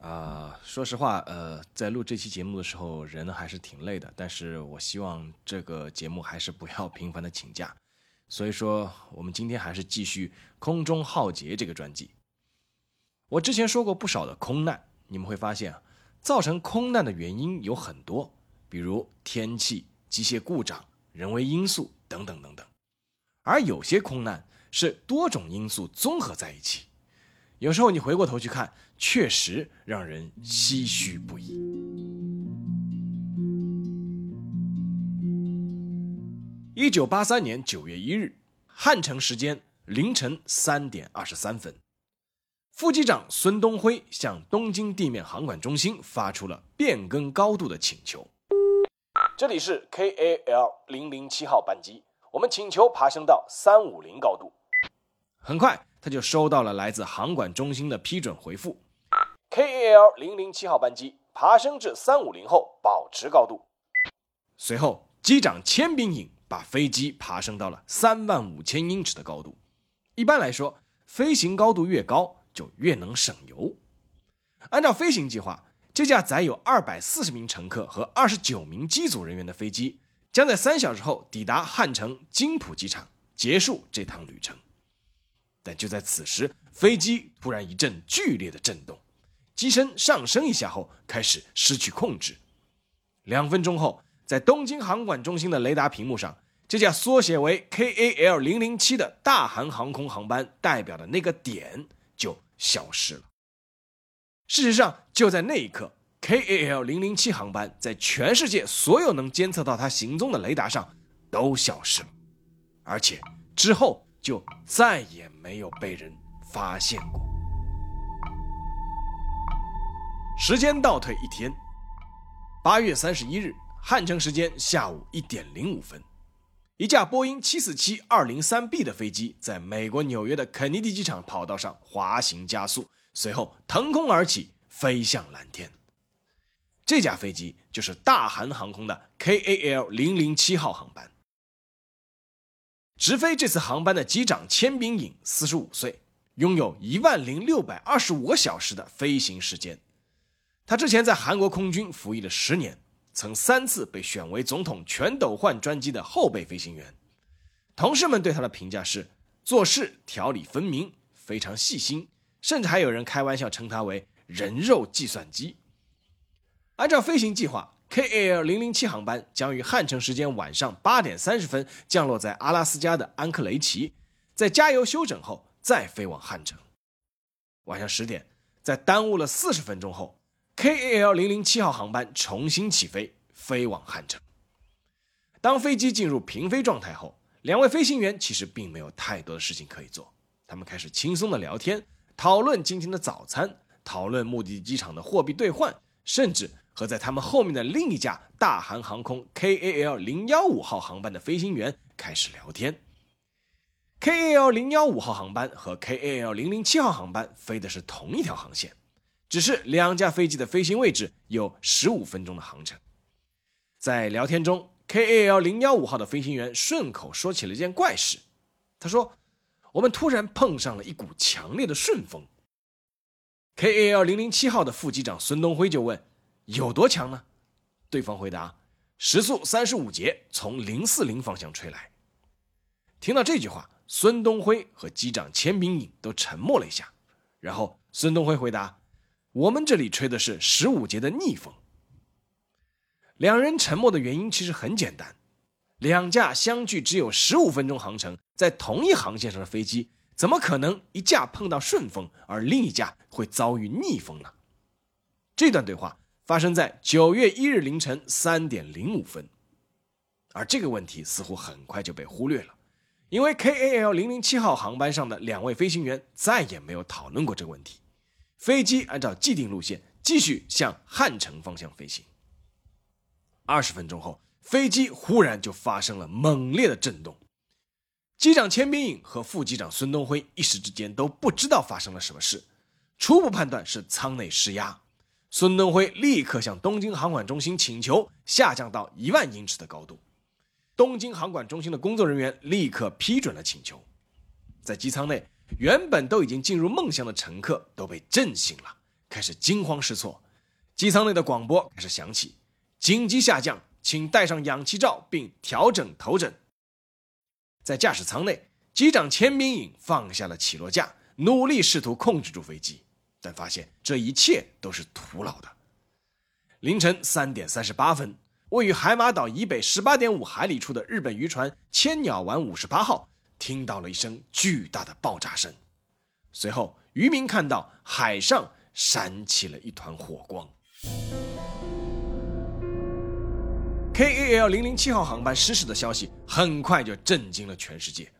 啊，说实话，呃，在录这期节目的时候，人还是挺累的。但是我希望这个节目还是不要频繁的请假。所以说，我们今天还是继续《空中浩劫》这个专辑。我之前说过不少的空难，你们会发现啊，造成空难的原因有很多，比如天气、机械故障、人为因素等等等等。而有些空难是多种因素综合在一起。有时候你回过头去看，确实让人唏嘘不已。一九八三年九月一日，汉城时间凌晨三点二十三分，副机长孙东辉向东京地面航管中心发出了变更高度的请求。这里是 KAL 零零七号班机，我们请求爬升到三五零高度。很快。他就收到了来自航管中心的批准回复，KAL 零零七号班机爬升至三五零后保持高度。随后，机长千兵营把飞机爬升到了三万五千英尺的高度。一般来说，飞行高度越高就越能省油。按照飞行计划，这架载有二百四十名乘客和二十九名机组人员的飞机将在三小时后抵达汉城金浦机场，结束这趟旅程。但就在此时，飞机突然一阵剧烈的震动，机身上升一下后开始失去控制。两分钟后，在东京航管中心的雷达屏幕上，这架缩写为 KAL 零零七的大韩航空航班代表的那个点就消失了。事实上，就在那一刻，KAL 零零七航班在全世界所有能监测到它行踪的雷达上都消失了，而且之后。就再也没有被人发现过。时间倒退一天，八月三十一日，汉城时间下午一点零五分，一架波音七四七二零三 B 的飞机在美国纽约的肯尼迪机场跑道上滑行加速，随后腾空而起，飞向蓝天。这架飞机就是大韩航空的 KAL 零零七号航班。直飞这次航班的机长千兵颖，四十五岁，拥有一万零六百二十五个小时的飞行时间。他之前在韩国空军服役了十年，曾三次被选为总统全斗焕专机的后备飞行员。同事们对他的评价是做事条理分明，非常细心，甚至还有人开玩笑称他为“人肉计算机”。按照飞行计划。KAL 零零七航班将于汉城时间晚上八点三十分降落在阿拉斯加的安克雷奇，在加油休整后再飞往汉城。晚上十点，在耽误了四十分钟后，KAL 零零七号航班重新起飞，飞往汉城。当飞机进入平飞状态后，两位飞行员其实并没有太多的事情可以做，他们开始轻松的聊天，讨论今天的早餐，讨论目的机场的货币兑换，甚至。和在他们后面的另一架大韩航空 KAL 零幺五号航班的飞行员开始聊天。KAL 零幺五号航班和 KAL 零零七号航班飞的是同一条航线，只是两架飞机的飞行位置有十五分钟的航程。在聊天中，KAL 零幺五号的飞行员顺口说起了一件怪事。他说：“我们突然碰上了一股强烈的顺风。”KAL 零零七号的副机长孙东辉就问。有多强呢？对方回答：时速三十五节，从零四零方向吹来。听到这句话，孙东辉和机长钱炳颖都沉默了一下。然后孙东辉回答：“我们这里吹的是十五节的逆风。”两人沉默的原因其实很简单：两架相距只有十五分钟航程，在同一航线上的飞机，怎么可能一架碰到顺风，而另一架会遭遇逆风呢？这段对话。发生在九月一日凌晨三点零五分，而这个问题似乎很快就被忽略了，因为 KAL 零零七号航班上的两位飞行员再也没有讨论过这个问题。飞机按照既定路线继续向汉城方向飞行。二十分钟后，飞机忽然就发生了猛烈的震动。机长钱秉颖和副机长孙东辉一时之间都不知道发生了什么事，初步判断是舱内失压。孙登辉立刻向东京航管中心请求下降到一万英尺的高度。东京航管中心的工作人员立刻批准了请求。在机舱内，原本都已经进入梦乡的乘客都被震醒了，开始惊慌失措。机舱内的广播开始响起：“紧急下降，请戴上氧气罩并调整头枕。”在驾驶舱内，机长钱明颖放下了起落架，努力试图控制住飞机，但发现这一切都是徒劳的。凌晨三点三十八分，位于海马岛以北十八点五海里处的日本渔船“千鸟丸五十八号”听到了一声巨大的爆炸声，随后渔民看到海上闪起了一团火光。KAL 零零七号航班失事的消息很快就震惊了全世界。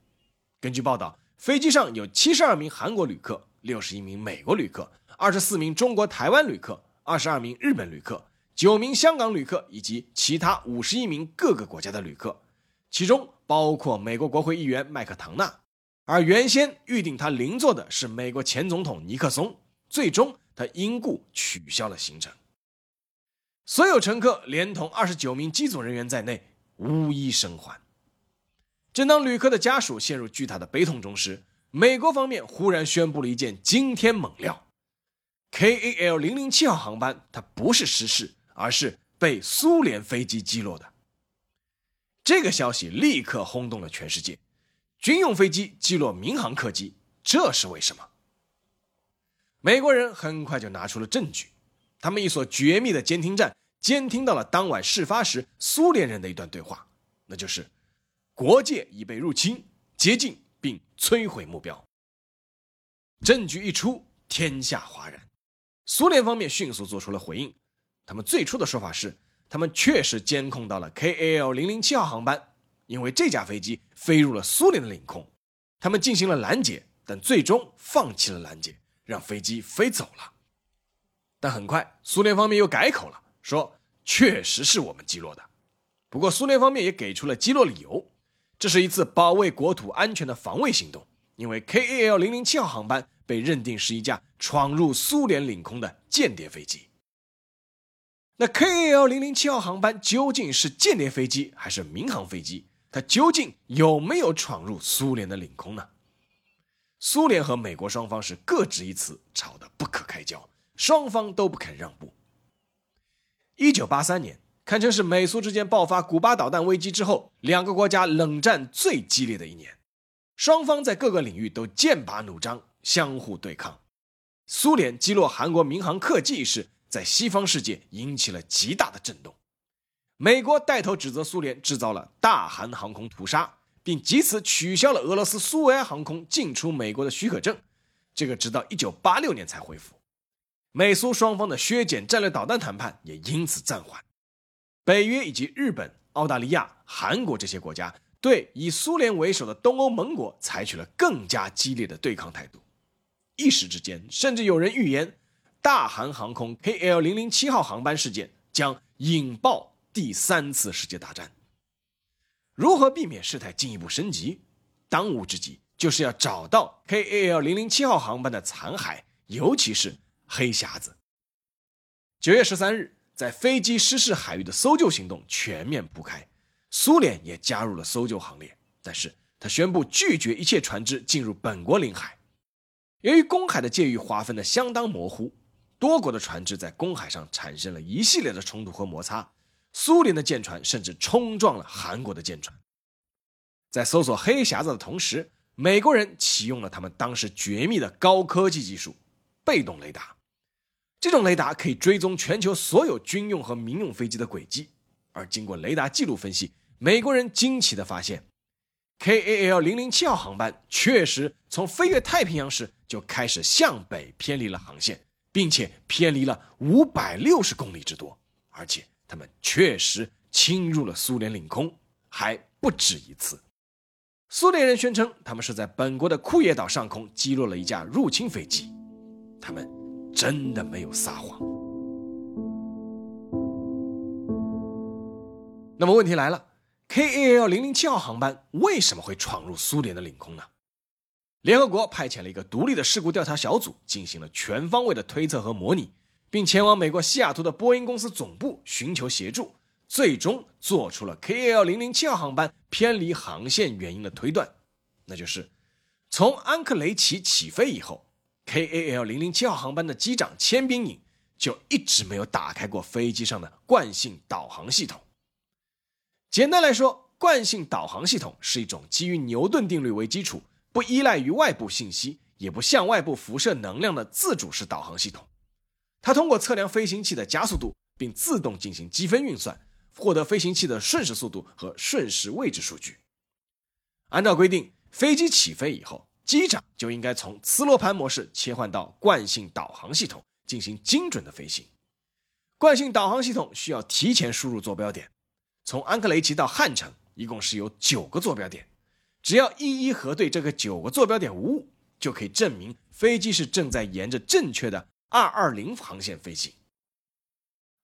根据报道，飞机上有七十二名韩国旅客、六十一名美国旅客、二十四名中国台湾旅客、二十二名日本旅客、九名香港旅客以及其他五十一名各个国家的旅客，其中包括美国国会议员麦克唐纳。而原先预定他邻座的是美国前总统尼克松，最终他因故取消了行程。所有乘客连同二十九名机组人员在内无一生还。正当旅客的家属陷入巨大的悲痛中时，美国方面忽然宣布了一件惊天猛料：KAL 零零七号航班它不是失事，而是被苏联飞机击落的。这个消息立刻轰动了全世界，军用飞机击落民航客机，这是为什么？美国人很快就拿出了证据，他们一所绝密的监听站。监听到了当晚事发时苏联人的一段对话，那就是“国界已被入侵，接近并摧毁目标。”证据一出，天下哗然。苏联方面迅速做出了回应，他们最初的说法是，他们确实监控到了 KAL 零零七号航班，因为这架飞机飞入了苏联的领空，他们进行了拦截，但最终放弃了拦截，让飞机飞走了。但很快，苏联方面又改口了。说确实是我们击落的，不过苏联方面也给出了击落理由，这是一次保卫国土安全的防卫行动，因为 KAL 零零七号航班被认定是一架闯入苏联领空的间谍飞机。那 KAL 零零七号航班究竟是间谍飞机还是民航飞机？它究竟有没有闯入苏联的领空呢？苏联和美国双方是各执一词，吵得不可开交，双方都不肯让步。一九八三年堪称是美苏之间爆发古巴导弹危机之后，两个国家冷战最激烈的一年，双方在各个领域都剑拔弩张，相互对抗。苏联击落韩国民航客机一事，在西方世界引起了极大的震动。美国带头指责苏联制造了大韩航空屠杀，并借此取消了俄罗斯苏维埃航空进出美国的许可证，这个直到一九八六年才恢复。美苏双方的削减战略导弹谈判也因此暂缓，北约以及日本、澳大利亚、韩国这些国家对以苏联为首的东欧盟国采取了更加激烈的对抗态度。一时之间，甚至有人预言，大韩航空 KL 零零七号航班事件将引爆第三次世界大战。如何避免事态进一步升级？当务之急就是要找到 KL 零零七号航班的残骸，尤其是。黑匣子。九月十三日，在飞机失事海域的搜救行动全面铺开，苏联也加入了搜救行列。但是，他宣布拒绝一切船只进入本国领海。由于公海的界域划分的相当模糊，多国的船只在公海上产生了一系列的冲突和摩擦。苏联的舰船甚至冲撞了韩国的舰船。在搜索黑匣子的同时，美国人启用了他们当时绝密的高科技技术——被动雷达。这种雷达可以追踪全球所有军用和民用飞机的轨迹，而经过雷达记录分析，美国人惊奇地发现，KAL 零零七号航班确实从飞越太平洋时就开始向北偏离了航线，并且偏离了五百六十公里之多，而且他们确实侵入了苏联领空，还不止一次。苏联人宣称，他们是在本国的库页岛上空击落了一架入侵飞机，他们。真的没有撒谎。那么问题来了 kal 零零七号航班为什么会闯入苏联的领空呢？联合国派遣了一个独立的事故调查小组进行了全方位的推测和模拟并前往美国西雅图的波音公司总部寻求协助最终做出了 kal 零零七号航班偏离航线原因的推断那就是从安克雷奇起飞以后，KAL 零零七号航班的机长千兵营就一直没有打开过飞机上的惯性导航系统。简单来说，惯性导航系统是一种基于牛顿定律为基础。不依赖于外部信息，也不向外部辐射能量的自主式导航系统，它通过测量飞行器的加速度，并自动进行积分运算，获得飞行器的瞬时速度和瞬时位置数据。按照规定，飞机起飞以后，机长就应该从磁罗盘模式切换到惯性导航系统，进行精准的飞行。惯性导航系统需要提前输入坐标点，从安克雷奇到汉城一共是有九个坐标点。只要一一核对这个九个坐标点无误，就可以证明飞机是正在沿着正确的二二零航线飞行。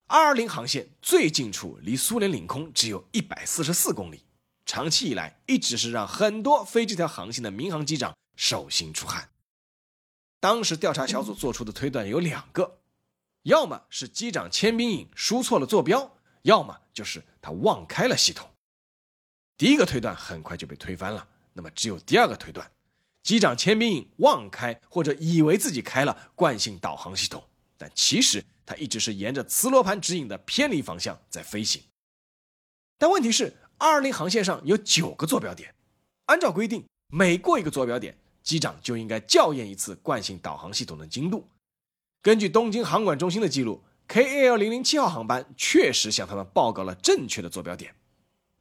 二二零航线最近处离苏联领空只有一百四十四公里，长期以来一直是让很多飞这条航线的民航机长手心出汗。当时调查小组做出的推断有两个，要么是机长千兵影输错了坐标，要么就是他忘开了系统。第一个推断很快就被推翻了，那么只有第二个推断：机长千兵影忘开或者以为自己开了惯性导航系统，但其实他一直是沿着磁罗盘指引的偏离方向在飞行。但问题是，二二零航线上有九个坐标点，按照规定，每过一个坐标点，机长就应该校验一次惯性导航系统的精度。根据东京航管中心的记录，KAL 零零七号航班确实向他们报告了正确的坐标点。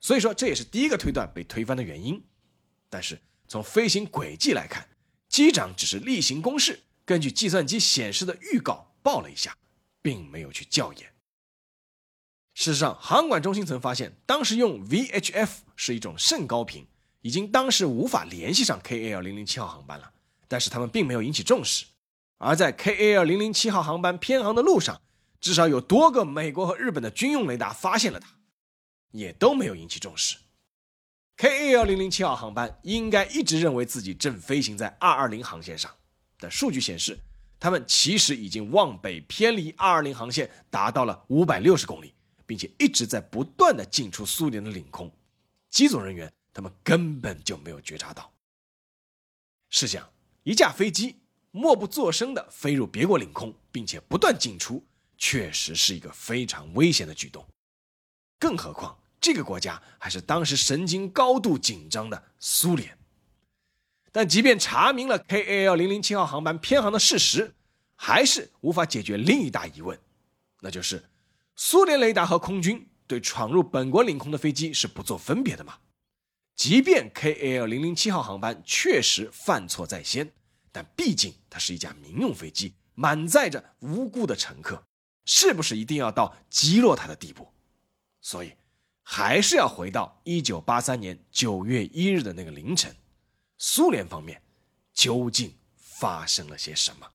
所以说，这也是第一个推断被推翻的原因。但是从飞行轨迹来看，机长只是例行公事，根据计算机显示的预告报了一下，并没有去校验。事实上，航管中心曾发现，当时用 VHF 是一种甚高频，已经当时无法联系上 KAL 零零七号航班了。但是他们并没有引起重视。而在 KAL 零零七号航班偏航的路上，至少有多个美国和日本的军用雷达发现了它。也都没有引起重视。KAL 零零七号航班应该一直认为自己正飞行在二二零航线上，但数据显示，他们其实已经往北偏离二二零航线达到了五百六十公里，并且一直在不断的进出苏联的领空。机组人员他们根本就没有觉察到。试想，一架飞机默不作声的飞入别国领空，并且不断进出，确实是一个非常危险的举动。更何况。这个国家还是当时神经高度紧张的苏联，但即便查明了 KAL 零零七号航班偏航的事实，还是无法解决另一大疑问，那就是苏联雷达和空军对闯入本国领空的飞机是不做分别的吗？即便 KAL 零零七号航班确实犯错在先，但毕竟它是一架民用飞机，满载着无辜的乘客，是不是一定要到击落它的地步？所以。还是要回到一九八三年九月一日的那个凌晨，苏联方面究竟发生了些什么？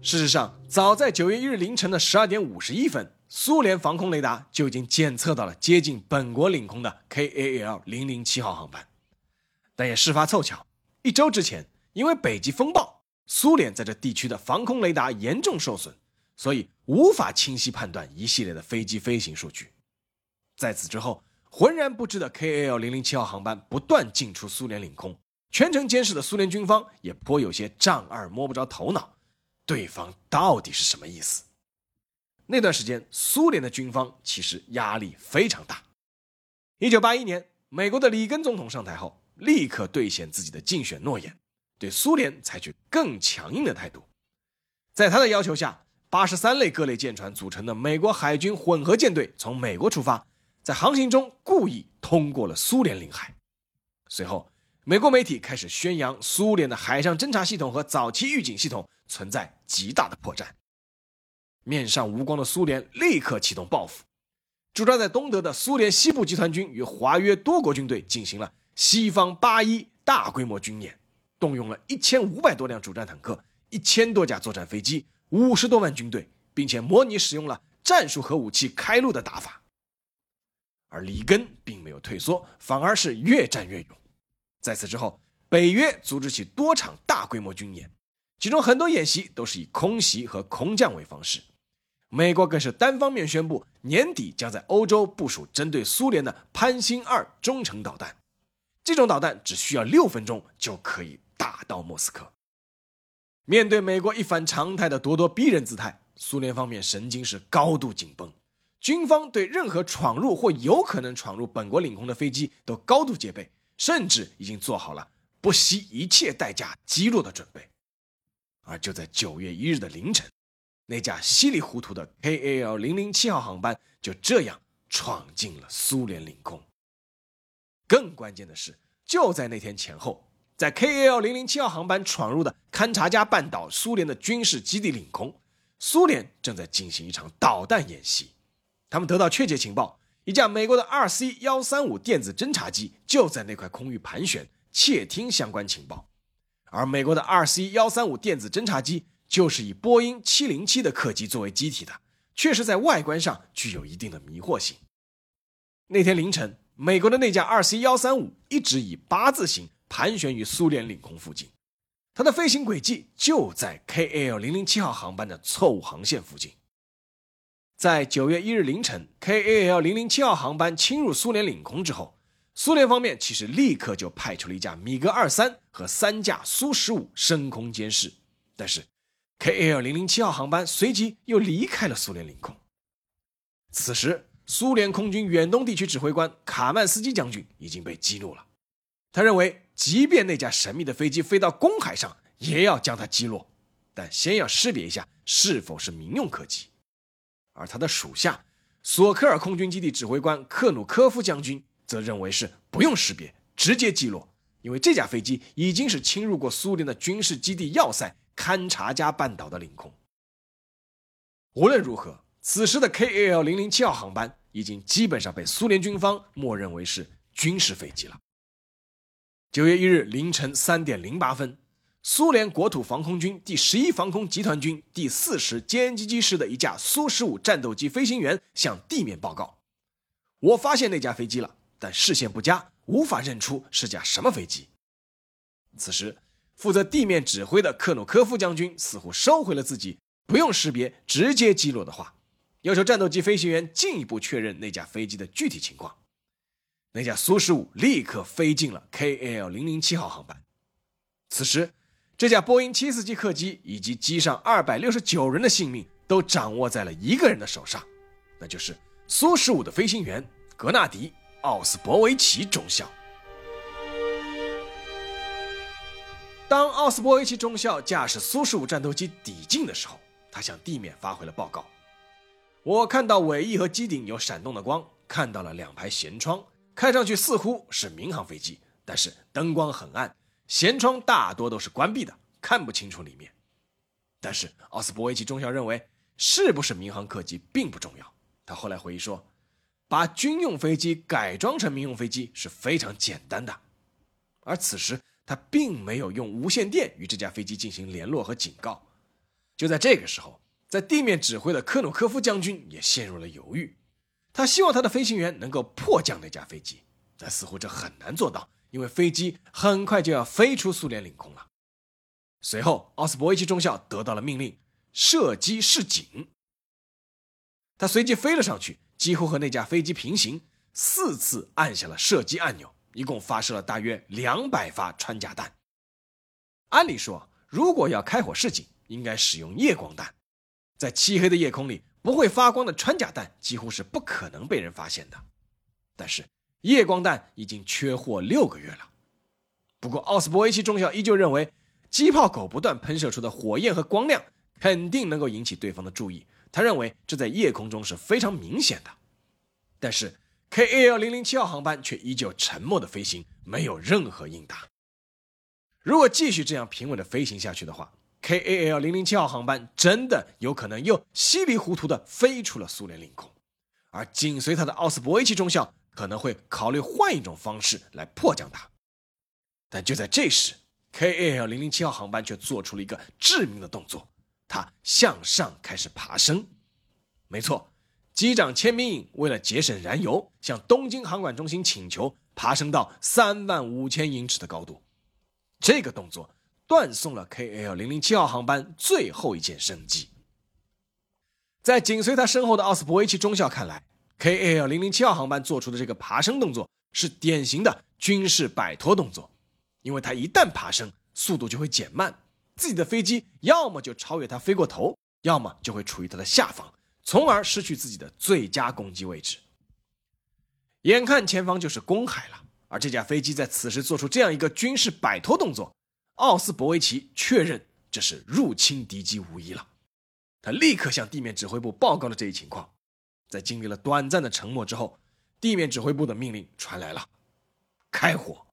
事实上，早在九月一日凌晨的十二点五十一分，苏联防空雷达就已经检测到了接近本国领空的 KAL 零零七号航班。但也事发凑巧，一周之前，因为北极风暴。苏联在这地区的防空雷达严重受损，所以无法清晰判断一系列的飞机飞行数据。在此之后，浑然不知的 KAL 零零七号航班不断进出苏联领空，全程监视的苏联军方也颇有些丈二摸不着头脑，对方到底是什么意思？那段时间，苏联的军方其实压力非常大。一九八一年，美国的里根总统上台后，立刻兑现自己的竞选诺言。对苏联采取更强硬的态度，在他的要求下，八十三类各类舰船组成的美国海军混合舰队从美国出发，在航行中故意通过了苏联领海。随后，美国媒体开始宣扬苏联的海上侦察系统和早期预警系统存在极大的破绽。面上无光的苏联立刻启动报复，驻扎在东德的苏联西部集团军与华约多国军队进行了西方八一大规模军演。动用了一千五百多辆主战坦克、一千多架作战飞机、五十多万军队，并且模拟使用了战术核武器开路的打法。而里根并没有退缩，反而是越战越勇。在此之后，北约组织起多场大规模军演，其中很多演习都是以空袭和空降为方式。美国更是单方面宣布，年底将在欧洲部署针对苏联的潘兴二中程导弹。这种导弹只需要六分钟就可以打到莫斯科。面对美国一反常态的咄咄逼人姿态，苏联方面神经是高度紧绷，军方对任何闯入或有可能闯入本国领空的飞机都高度戒备，甚至已经做好了不惜一切代价击落的准备。而就在九月一日的凌晨。那架稀里糊涂的 KAL 零零七号航班就这样闯进了苏联领空。更关键的是，就在那天前后，在 KAL 零零七号航班闯入的勘察加半岛苏联的军事基地领空，苏联正在进行一场导弹演习。他们得到确切情报，一架美国的 RC 幺三五电子侦察机就在那块空域盘旋，窃听相关情报。而美国的 RC 幺三五电子侦察机。就是以波音707的客机作为机体的，确实在外观上具有一定的迷惑性。那天凌晨，美国的那架 RC-135 一直以八字形盘旋于苏联领空附近，它的飞行轨迹就在 KL007 号航班的错误航线附近。在9月1日凌晨，KAL-007 号航班侵入苏联领空之后，苏联方面其实立刻就派出了一架米格23和三架苏 -15 升空监视，但是。Kl 零零七号航班随即又离开了苏联领空。此时，苏联空军远东地区指挥官卡曼斯基将军已经被激怒了。他认为，即便那架神秘的飞机飞到公海上，也要将它击落，但先要识别一下是否是民用客机。而他的属下索科尔空军基地指挥官克努科夫将军则认为是不用识别，直接击落，因为这架飞机已经是侵入过苏联的军事基地要塞。勘察加半岛的领空。无论如何，此时的 KAL 零零七号航班已经基本上被苏联军方默认为是军事飞机了。九月一日凌晨三点零八分，苏联国土防空军第十一防空集团军第四十歼击机师的一架苏十五战斗机飞行员向地面报告：“我发现那架飞机了，但视线不佳，无法认出是架什么飞机。”此时。负责地面指挥的克努科夫将军似乎收回了自己不用识别直接击落的话，要求战斗机飞行员进一步确认那架飞机的具体情况。那架苏十五立刻飞进了 KAL 零零七号航班。此时，这架波音七四七客机以及机上二百六十九人的性命都掌握在了一个人的手上，那就是苏十五的飞行员格纳迪·奥斯博维奇中校。当奥斯波维奇中校驾驶苏十五战斗机抵近的时候，他向地面发回了报告：“我看到尾翼和机顶有闪动的光，看到了两排舷窗，看上去似乎是民航飞机，但是灯光很暗，舷窗大多都是关闭的，看不清楚里面。但是奥斯波维奇中校认为，是不是民航客机并不重要。他后来回忆说，把军用飞机改装成民用飞机是非常简单的，而此时。”他并没有用无线电与这架飞机进行联络和警告。就在这个时候，在地面指挥的科努科夫将军也陷入了犹豫。他希望他的飞行员能够迫降那架飞机，但似乎这很难做到，因为飞机很快就要飞出苏联领空了。随后，奥斯博维奇中校得到了命令，射击示警。他随即飞了上去，几乎和那架飞机平行，四次按下了射击按钮。一共发射了大约两百发穿甲弹。按理说，如果要开火示警，应该使用夜光弹，在漆黑的夜空里不会发光的穿甲弹几乎是不可能被人发现的。但是夜光弹已经缺货六个月了。不过奥斯博维奇中校依旧认为，机炮口不断喷射出的火焰和光亮肯定能够引起对方的注意。他认为这在夜空中是非常明显的。但是。KAL 零零七号航班却依旧沉默的飞行，没有任何应答。如果继续这样平稳的飞行下去的话，KAL 零零七号航班真的有可能又稀里糊涂的飞出了苏联领空，而紧随他的奥斯博维奇中校可能会考虑换一种方式来迫降它。但就在这时，KAL 零零七号航班却做出了一个致命的动作，它向上开始爬升。没错，机长千兵营为了节省燃油，向东京航管中心请求爬升到三万五千英尺的高度。这个动作断送了 KL 零零七号航班最后一件生机。在紧随他身后的奥斯博维奇中校看来，KL 零零七号航班做出的这个爬升动作是典型的军事摆脱动作，因为他一旦爬升，速度就会减慢，自己的飞机要么就超越他飞过头，要么就会处于他的下方，从而失去自己的最佳攻击位置。眼看前方就是公海了，而这架飞机在此时做出这样一个军事摆脱动作，奥斯博维奇确认这是入侵敌机无疑了。他立刻向地面指挥部报告了这一情况，在经历了短暂的沉默之后，地面指挥部的命令传来了：开火。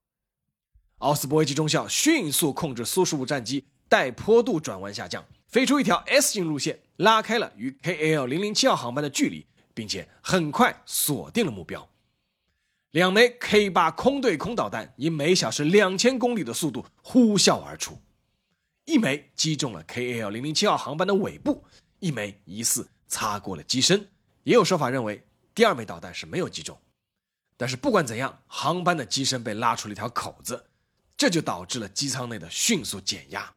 奥斯博维奇中校迅速控制苏十五战机带坡度转弯下降，飞出一条 S 型路线，拉开了与 KL 零零七号航班的距离，并且很快锁定了目标。两枚 K 八空对空导弹以每小时两千公里的速度呼啸而出。一枚击中了 KL 零零七号航班的尾部，一枚疑似擦过了机身。也有说法认为第二枚导弹是没有击中。但是不管怎样，航班的机身被拉出了一条口子，这就导致了机舱内的迅速减压。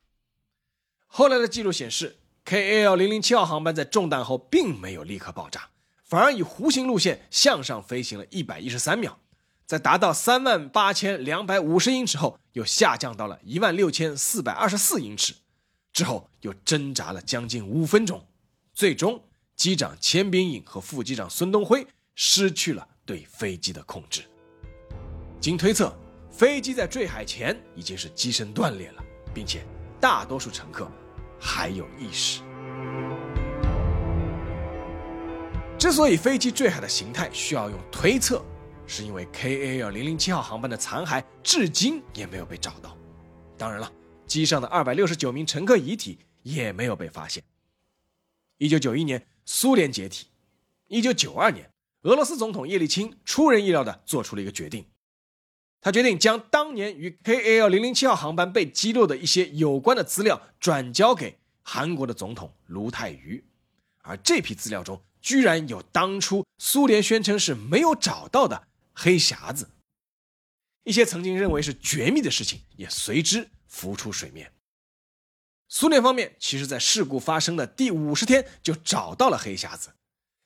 后来的记录显示 KAL 零零七号航班在中弹后并没有立刻爆炸，反而以弧形路线向上飞行了一百一十三秒。在达到三万八千两百五十英尺后，又下降到了一万六千四百二十四英尺，之后又挣扎了将近五分钟，最终机长钱秉颖和副机长孙东辉失去了对飞机的控制。经推测，飞机在坠海前已经是机身断裂了，并且大多数乘客还有意识。之所以飞机坠海的形态需要用推测。是因为 KAL 零零七号航班的残骸至今也没有被找到，当然了，机上的二百六十九名乘客遗体也没有被发现。一九九一年，苏联解体；一九九二年，俄罗斯总统叶利钦出人意料地做出了一个决定，他决定将当年与 KA 零零七号航班被击落的一些有关的资料转交给韩国的总统卢泰愚，而这批资料中居然有当初苏联宣称是没有找到的。黑匣子，一些曾经认为是绝密的事情也随之浮出水面。苏联方面其实在事故发生的第五十天就找到了黑匣子，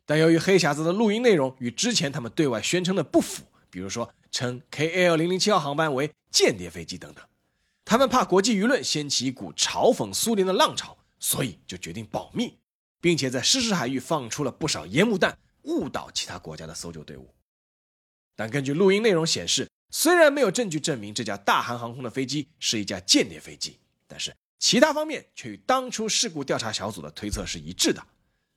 但由于黑匣子的录音内容与之前他们对外宣称的不符，比如说称 KL 零零七号航班为间谍飞机等等，他们怕国际舆论掀起一股嘲讽苏联的浪潮，所以就决定保密，并且在失事海域放出了不少烟幕弹，误导其他国家的搜救队伍。但根据录音内容显示，虽然没有证据证明这架大韩航空的飞机是一架间谍飞机，但是其他方面却与当初事故调查小组的推测是一致的，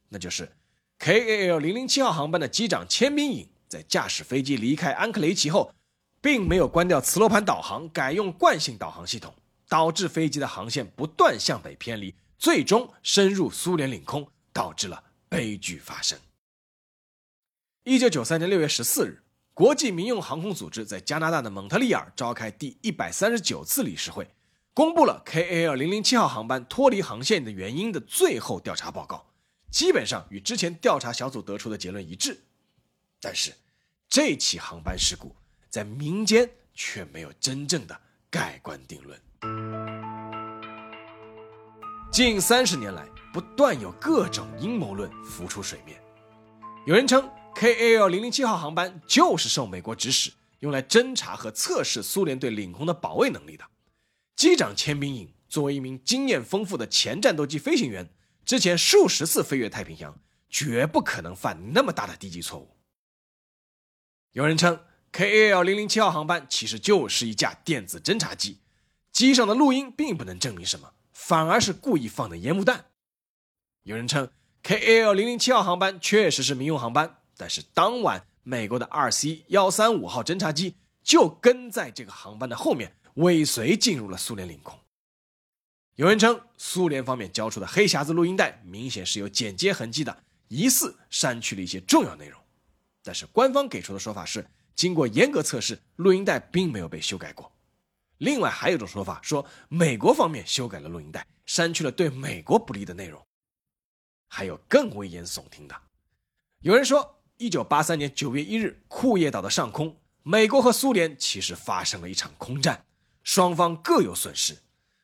那就是 KAL 零零七号航班的机长千兵颖在驾驶飞机离开安克雷奇后，并没有关掉磁罗盘导航，改用惯性导航系统，导致飞机的航线不断向北偏离，最终深入苏联领空，导致了悲剧发生。一九九三年六月十四日。国际民用航空组织在加拿大的蒙特利尔召开第一百三十九次理事会，公布了 KAL 零零七号航班脱离航线的原因的最后调查报告，基本上与之前调查小组得出的结论一致。但是，这起航班事故在民间却没有真正的盖棺定论。近三十年来，不断有各种阴谋论浮出水面，有人称。KAL 零零七号航班就是受美国指使，用来侦察和测试苏联对领空的保卫能力的。机长千兵颖作为一名经验丰富的前战斗机飞行员，之前数十次飞越太平洋，绝不可能犯那么大的低级错误。有人称 KAL 零零七号航班其实就是一架电子侦察机，机上的录音并不能证明什么，反而是故意放的烟幕弹。有人称 KAL 零零七号航班确实是民用航班。但是当晚，美国的二 C 幺三五号侦察机就跟在这个航班的后面，尾随进入了苏联领空。有人称，苏联方面交出的黑匣子录音带明显是有剪接痕迹的，疑似删去了一些重要内容。但是官方给出的说法是，经过严格测试，录音带并没有被修改过。另外还有一种说法说，美国方面修改了录音带，删去了对美国不利的内容。还有更危言耸听的，有人说，一九八三年九月一日，库页岛的上空，美国和苏联其实发生了一场空战，双方各有损失。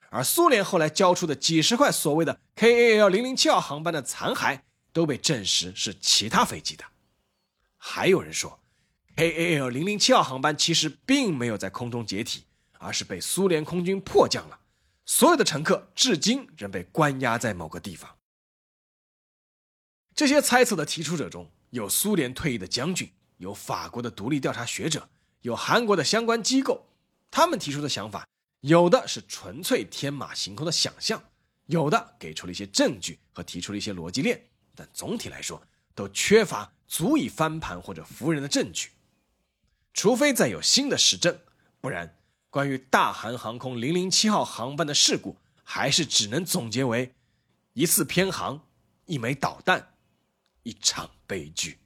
而苏联后来交出的几十块所谓的 KAL 零零七号航班的残骸，都被证实是其他飞机的。还有人说，KAL 零零七号航班其实并没有在空中解体，而是被苏联空军迫降了，所有的乘客至今仍被关押在某个地方。这些猜测的提出者中有苏联退役的将军，有法国的独立调查学者，有韩国的相关机构，他们提出的想法。有的是纯粹天马行空的想象，有的给出了一些证据和提出了一些逻辑链，但总体来说都缺乏足以翻盘或者服人的证据。除非再有新的实证，不然关于大韩航空零零七号航班的事故，还是只能总结为一次偏航，一枚导弹，一场悲剧。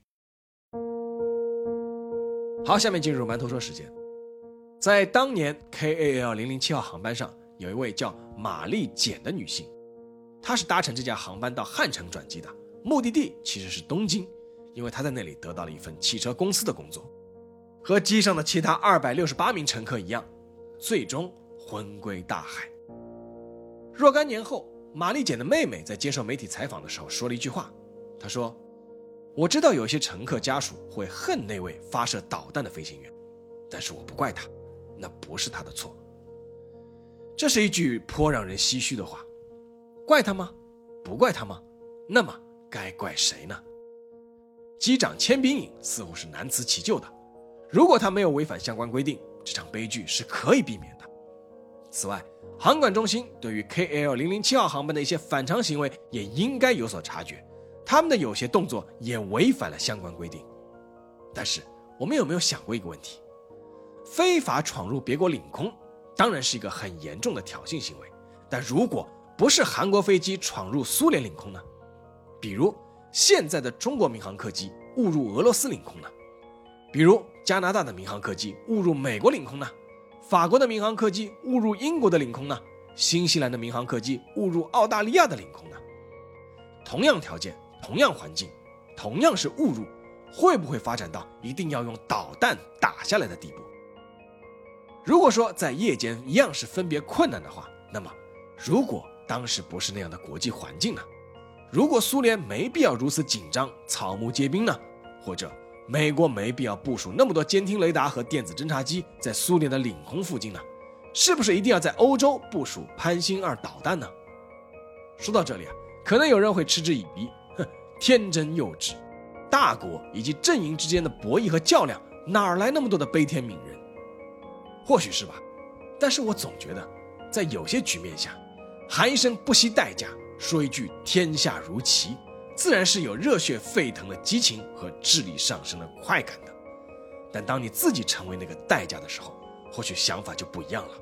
好，下面进入馒头说时间。在当年 KAL 零零七号航班上，有一位叫玛丽简的女性，她是搭乘这架航班到汉城转机的，目的地其实是东京，因为他在那里得到了一份汽车公司的工作。和机上的其他二百六十八名乘客一样，最终魂归大海。若干年后，玛丽简的妹妹在接受媒体采访的时候说了一句话，她说：“我知道有些乘客家属会恨那位发射导弹的飞行员，但是我不怪他。”那不是他的错。这是一句颇让人唏嘘的话，怪他吗？不怪他吗？那么该怪谁呢？机长千兵营似乎是难辞其咎的。如果他没有违反相关规定，这场悲剧是可以避免的。此外，航管中心对于 KL 零零七号航班的一些反常行为也应该有所察觉，他们的有些动作也违反了相关规定。但是，我们有没有想过一个问题？非法闯入别国领空，当然是一个很严重的挑衅行为。但如果不是韩国飞机闯入苏联领空呢？比如现在的中国民航客机误入俄罗斯领空呢？比如加拿大的民航客机误入美国领空呢？法国的民航客机误入英国的领空呢？新西兰的民航客机误入澳大利亚的领空呢？同样条件，同样环境，同样是误入，会不会发展到一定要用导弹打下来的地步？如果说在夜间一样是分别困难的话，那么如果当时不是那样的国际环境呢？如果苏联没必要如此紧张、草木皆兵呢？或者美国没必要部署那么多监听雷达和电子侦察机在苏联的领空附近呢？是不是一定要在欧洲部署潘兴二导弹呢？说到这里啊，可能有人会嗤之以鼻，哼，天真幼稚，大国以及阵营之间的博弈和较量，哪来那么多的悲天悯人？或许是吧，但是我总觉得，在有些局面下，喊一声不惜代价，说一句天下如棋，自然是有热血沸腾的激情和智力上升的快感的。但当你自己成为那个代价的时候，或许想法就不一样了。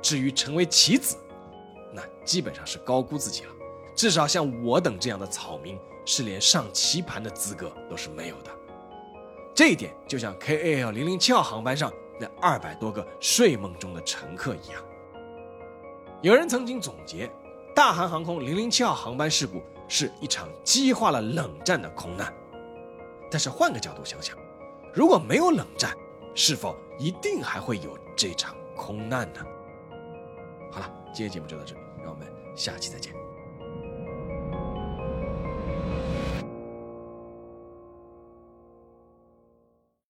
至于成为棋子，那基本上是高估自己了。至少像我等这样的草民，是连上棋盘的资格都是没有的。这一点就像 KAL 零零七号航班上。那二百多个睡梦中的乘客一样，有人曾经总结，大韩航空零零七号航班事故是一场激化了冷战的空难。但是换个角度想想，如果没有冷战，是否一定还会有这场空难呢？好了，今天节目就到这里，让我们下期再见。